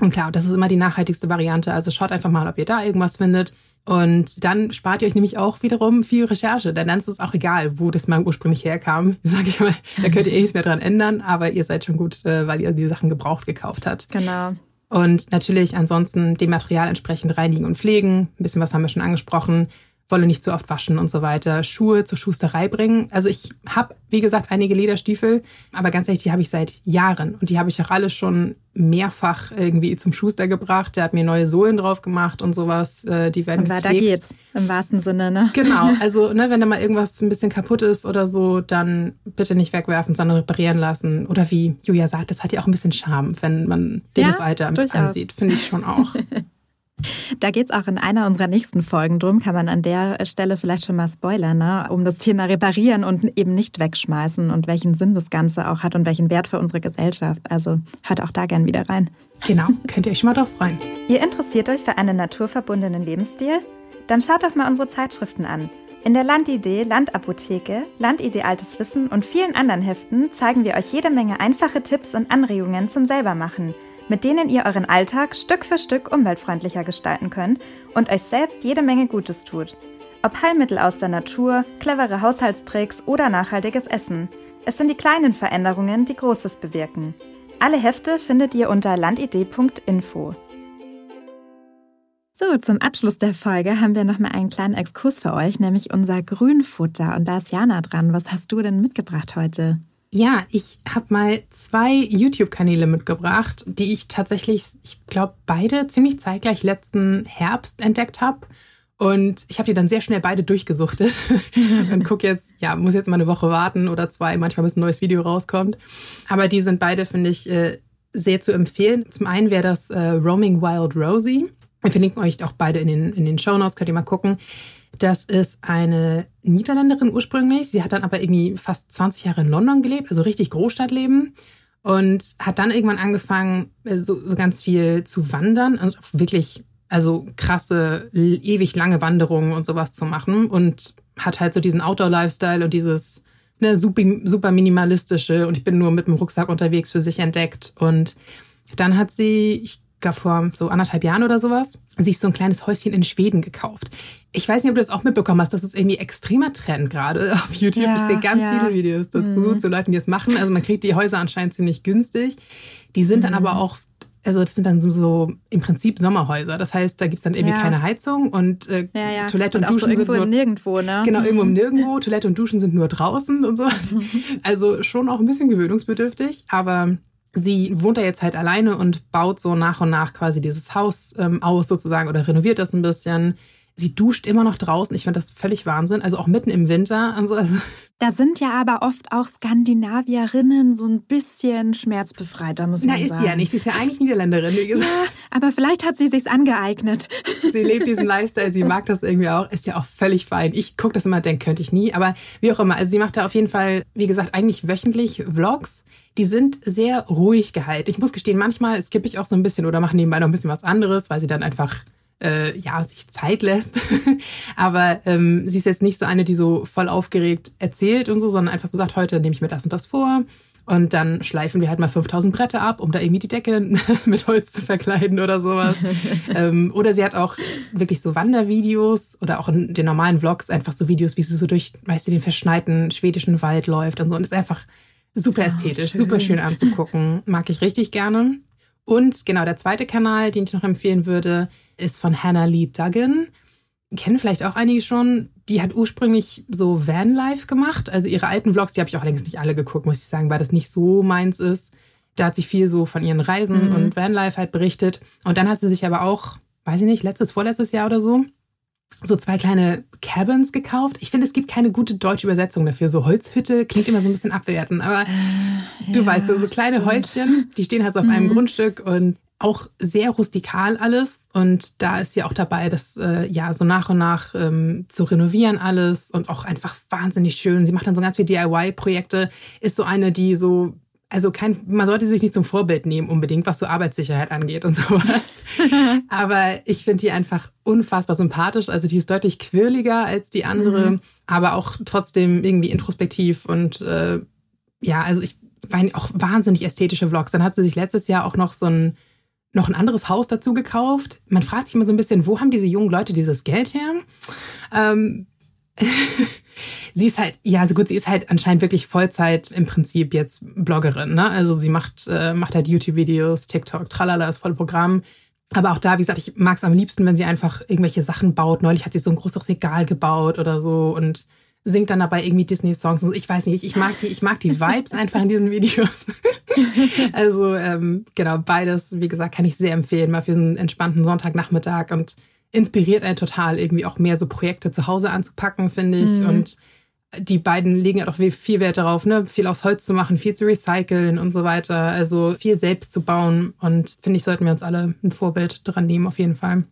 und klar, das ist immer die nachhaltigste Variante. Also schaut einfach mal, ob ihr da irgendwas findet. Und dann spart ihr euch nämlich auch wiederum viel Recherche, denn dann ist es auch egal, wo das mal ursprünglich herkam. Sag ich mal, da könnt ihr eh nichts mehr dran ändern, aber ihr seid schon gut, äh, weil ihr die Sachen gebraucht gekauft habt. Genau. Und natürlich ansonsten dem Material entsprechend reinigen und pflegen. Ein bisschen was haben wir schon angesprochen. Wolle nicht zu oft waschen und so weiter, Schuhe zur Schusterei bringen. Also ich habe, wie gesagt, einige Lederstiefel, aber ganz ehrlich, die habe ich seit Jahren und die habe ich auch alle schon mehrfach irgendwie zum Schuster gebracht. Der hat mir neue Sohlen drauf gemacht und sowas. Äh, die werden und gepflegt. Da geht's im wahrsten Sinne, ne? Genau. Also ne, wenn da mal irgendwas ein bisschen kaputt ist oder so, dann bitte nicht wegwerfen, sondern reparieren lassen. Oder wie Julia sagt, das hat ja auch ein bisschen Charme, wenn man dem ja, das Alter durchaus. ansieht. Finde ich schon auch. Da geht es auch in einer unserer nächsten Folgen drum, kann man an der Stelle vielleicht schon mal spoilern, ne? um das Thema reparieren und eben nicht wegschmeißen und welchen Sinn das Ganze auch hat und welchen Wert für unsere Gesellschaft. Also hört auch da gern wieder rein. Genau, könnt ihr euch mal drauf freuen. Ihr interessiert euch für einen naturverbundenen Lebensstil? Dann schaut doch mal unsere Zeitschriften an. In der Landidee, Landapotheke, Landidee Altes Wissen und vielen anderen Heften zeigen wir euch jede Menge einfache Tipps und Anregungen zum Selbermachen – mit denen ihr euren Alltag Stück für Stück umweltfreundlicher gestalten könnt und euch selbst jede Menge Gutes tut. Ob Heilmittel aus der Natur, clevere Haushaltstricks oder nachhaltiges Essen. Es sind die kleinen Veränderungen, die Großes bewirken. Alle Hefte findet ihr unter landidee.info. So, zum Abschluss der Folge haben wir noch mal einen kleinen Exkurs für euch, nämlich unser Grünfutter. Und da ist Jana dran. Was hast du denn mitgebracht heute? Ja, ich habe mal zwei YouTube-Kanäle mitgebracht, die ich tatsächlich, ich glaube, beide ziemlich zeitgleich letzten Herbst entdeckt habe. Und ich habe die dann sehr schnell beide durchgesuchtet und gucke jetzt, ja, muss jetzt mal eine Woche warten oder zwei, manchmal bis ein neues Video rauskommt. Aber die sind beide, finde ich, äh, sehr zu empfehlen. Zum einen wäre das äh, Roaming Wild Rosie. Wir verlinken euch auch beide in den, in den Show Notes, könnt ihr mal gucken. Das ist eine Niederländerin ursprünglich. Sie hat dann aber irgendwie fast 20 Jahre in London gelebt, also richtig Großstadtleben. Und hat dann irgendwann angefangen, äh, so, so ganz viel zu wandern und wirklich, also krasse, ewig lange Wanderungen und sowas zu machen. Und hat halt so diesen Outdoor-Lifestyle und dieses ne, super, super minimalistische und ich bin nur mit dem Rucksack unterwegs für sich entdeckt. Und dann hat sie, ich glaube vor so anderthalb Jahren oder sowas, sich so ein kleines Häuschen in Schweden gekauft. Ich weiß nicht, ob du das auch mitbekommen hast, das ist irgendwie extremer Trend gerade auf YouTube. Ja, ich sehe ganz ja. viele Videos dazu, mhm. zu Leuten, die es machen. Also man kriegt die Häuser anscheinend ziemlich günstig. Die sind mhm. dann aber auch also das sind dann so, so im Prinzip Sommerhäuser. Das heißt, da gibt es dann irgendwie ja. keine Heizung und äh, ja, ja. Toilette und, und Duschen so sind nur nirgendwo, ne? Genau, irgendwo mhm. nirgendwo. Toilette und Duschen sind nur draußen und so. Also schon auch ein bisschen gewöhnungsbedürftig, aber sie wohnt da jetzt halt alleine und baut so nach und nach quasi dieses Haus ähm, aus sozusagen oder renoviert das ein bisschen. Sie duscht immer noch draußen. Ich finde das völlig Wahnsinn. Also auch mitten im Winter. Also, also da sind ja aber oft auch Skandinavierinnen so ein bisschen schmerzbefreiter, muss man Na, sagen. Na, ist sie ja nicht. Sie ist ja eigentlich Niederländerin, wie gesagt. Ja, aber vielleicht hat sie sich's angeeignet. Sie lebt diesen Lifestyle, sie mag das irgendwie auch. Ist ja auch völlig fein. Ich gucke das immer, denke, könnte ich nie. Aber wie auch immer. Also sie macht da auf jeden Fall, wie gesagt, eigentlich wöchentlich Vlogs. Die sind sehr ruhig gehalten. Ich muss gestehen, manchmal skippe ich auch so ein bisschen oder mache nebenbei noch ein bisschen was anderes, weil sie dann einfach äh, ja, sich Zeit lässt. Aber ähm, sie ist jetzt nicht so eine, die so voll aufgeregt erzählt und so, sondern einfach so sagt, heute nehme ich mir das und das vor. Und dann schleifen wir halt mal 5000 Bretter ab, um da irgendwie die Decke mit Holz zu verkleiden oder sowas. ähm, oder sie hat auch wirklich so Wandervideos oder auch in den normalen Vlogs einfach so Videos, wie sie so durch, weißt du, den verschneiten schwedischen Wald läuft und so. Und ist einfach super ah, ästhetisch, oh, schön. super schön anzugucken. Mag ich richtig gerne. Und genau, der zweite Kanal, den ich noch empfehlen würde, ist von Hannah Lee Duggan. Kennen vielleicht auch einige schon. Die hat ursprünglich so Vanlife gemacht. Also ihre alten Vlogs, die habe ich auch längst nicht alle geguckt, muss ich sagen, weil das nicht so meins ist. Da hat sie viel so von ihren Reisen mhm. und Vanlife halt berichtet. Und dann hat sie sich aber auch, weiß ich nicht, letztes, vorletztes Jahr oder so, so zwei kleine Cabins gekauft. Ich finde, es gibt keine gute deutsche Übersetzung dafür. So Holzhütte klingt immer so ein bisschen abwertend, aber äh, du ja, weißt, so kleine stimmt. Häuschen, die stehen halt so auf mhm. einem Grundstück und auch sehr rustikal alles. Und da ist sie auch dabei, das äh, ja so nach und nach ähm, zu renovieren alles und auch einfach wahnsinnig schön. Sie macht dann so ganz viele DIY-Projekte, ist so eine, die so also kein, man sollte sich nicht zum Vorbild nehmen unbedingt, was so Arbeitssicherheit angeht und sowas. aber ich finde die einfach unfassbar sympathisch. Also die ist deutlich quirliger als die andere, mhm. aber auch trotzdem irgendwie introspektiv und äh, ja, also ich meine auch wahnsinnig ästhetische Vlogs. Dann hat sie sich letztes Jahr auch noch so ein noch ein anderes Haus dazu gekauft. Man fragt sich immer so ein bisschen, wo haben diese jungen Leute dieses Geld her? Ähm, sie ist halt, ja, also gut, sie ist halt anscheinend wirklich Vollzeit im Prinzip jetzt Bloggerin, ne? Also sie macht, äh, macht halt YouTube-Videos, TikTok, tralala, das volle Programm. Aber auch da, wie gesagt, ich mag es am liebsten, wenn sie einfach irgendwelche Sachen baut. Neulich hat sie so ein großes Regal gebaut oder so und singt dann dabei irgendwie Disney-Songs. Ich weiß nicht, ich mag die, ich mag die Vibes einfach in diesen Videos. also ähm, genau, beides, wie gesagt, kann ich sehr empfehlen, mal für einen entspannten Sonntagnachmittag und inspiriert einen total, irgendwie auch mehr so Projekte zu Hause anzupacken, finde ich. Mhm. Und die beiden legen halt auch viel Wert darauf, ne, viel aus Holz zu machen, viel zu recyceln und so weiter. Also viel selbst zu bauen. Und finde ich, sollten wir uns alle ein Vorbild dran nehmen, auf jeden Fall.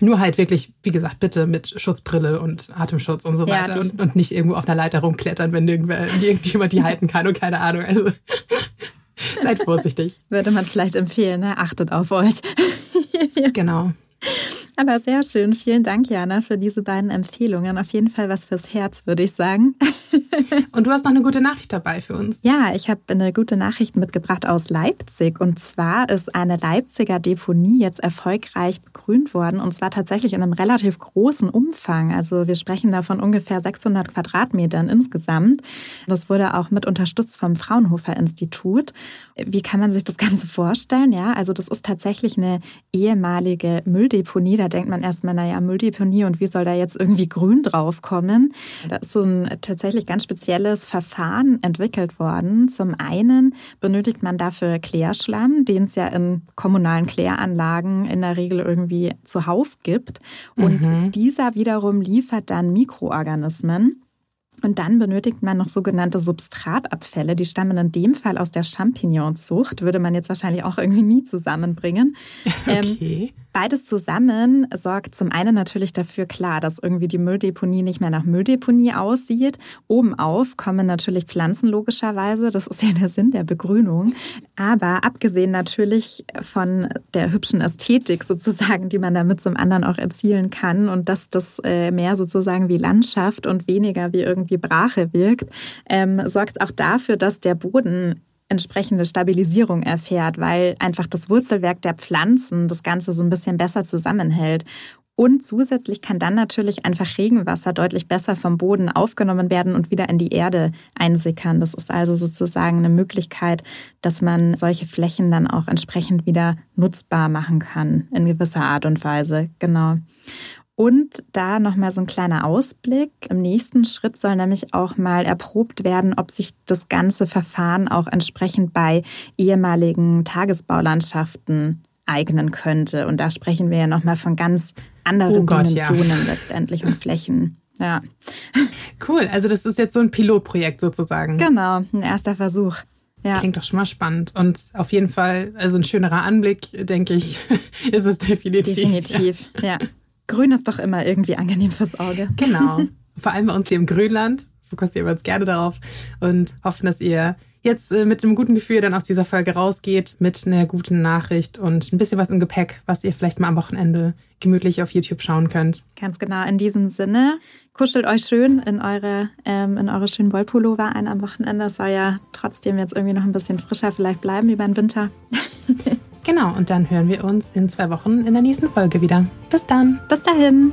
Nur halt wirklich, wie gesagt, bitte mit Schutzbrille und Atemschutz und so weiter ja, und, und, nicht irgendwo auf einer Leiter rumklettern, wenn irgendwer, irgendjemand die halten kann und keine Ahnung. Also seid vorsichtig. Würde man vielleicht empfehlen, ne? achtet auf euch. genau. Aber sehr schön. Vielen Dank, Jana, für diese beiden Empfehlungen. Auf jeden Fall was fürs Herz, würde ich sagen. Und du hast noch eine gute Nachricht dabei für uns. Ja, ich habe eine gute Nachricht mitgebracht aus Leipzig. Und zwar ist eine Leipziger Deponie jetzt erfolgreich begrünt worden. Und zwar tatsächlich in einem relativ großen Umfang. Also wir sprechen da von ungefähr 600 Quadratmetern insgesamt. Das wurde auch mit unterstützt vom Fraunhofer Institut. Wie kann man sich das Ganze vorstellen? Ja, also das ist tatsächlich eine ehemalige Mülldeponie da denkt man erstmal, naja, Mülldeponie und wie soll da jetzt irgendwie Grün draufkommen? Da ist so ein tatsächlich ganz spezielles Verfahren entwickelt worden. Zum einen benötigt man dafür Klärschlamm, den es ja in kommunalen Kläranlagen in der Regel irgendwie zuhauf gibt. Und mhm. dieser wiederum liefert dann Mikroorganismen. Und dann benötigt man noch sogenannte Substratabfälle. Die stammen in dem Fall aus der Champignonzucht. Würde man jetzt wahrscheinlich auch irgendwie nie zusammenbringen. Okay. Ähm, Beides zusammen sorgt zum einen natürlich dafür klar, dass irgendwie die Mülldeponie nicht mehr nach Mülldeponie aussieht. Obenauf kommen natürlich Pflanzen logischerweise. Das ist ja der Sinn der Begrünung. Aber abgesehen natürlich von der hübschen Ästhetik sozusagen, die man damit zum anderen auch erzielen kann und dass das äh, mehr sozusagen wie Landschaft und weniger wie irgendwie Brache wirkt, ähm, sorgt auch dafür, dass der Boden entsprechende Stabilisierung erfährt, weil einfach das Wurzelwerk der Pflanzen das Ganze so ein bisschen besser zusammenhält. Und zusätzlich kann dann natürlich einfach Regenwasser deutlich besser vom Boden aufgenommen werden und wieder in die Erde einsickern. Das ist also sozusagen eine Möglichkeit, dass man solche Flächen dann auch entsprechend wieder nutzbar machen kann in gewisser Art und Weise. Genau. Und da nochmal so ein kleiner Ausblick. Im nächsten Schritt soll nämlich auch mal erprobt werden, ob sich das ganze Verfahren auch entsprechend bei ehemaligen Tagesbaulandschaften eignen könnte. Und da sprechen wir ja nochmal von ganz anderen oh Gott, Dimensionen ja. letztendlich und Flächen. Ja. Cool, also das ist jetzt so ein Pilotprojekt sozusagen. Genau, ein erster Versuch. Ja. Klingt doch schon mal spannend. Und auf jeden Fall, also ein schönerer Anblick, denke ich, ist es definitiv. Definitiv, ja. ja. Grün ist doch immer irgendwie angenehm fürs Auge. Genau. Vor allem bei uns hier im Grünland fokussieren wir uns gerne darauf und hoffen, dass ihr jetzt äh, mit einem guten Gefühl dann aus dieser Folge rausgeht, mit einer guten Nachricht und ein bisschen was im Gepäck, was ihr vielleicht mal am Wochenende gemütlich auf YouTube schauen könnt. Ganz genau. In diesem Sinne, kuschelt euch schön in eure, ähm, in eure schönen Wollpullover ein am Wochenende. Es soll ja trotzdem jetzt irgendwie noch ein bisschen frischer vielleicht bleiben über den Winter. Genau, und dann hören wir uns in zwei Wochen in der nächsten Folge wieder. Bis dann. Bis dahin.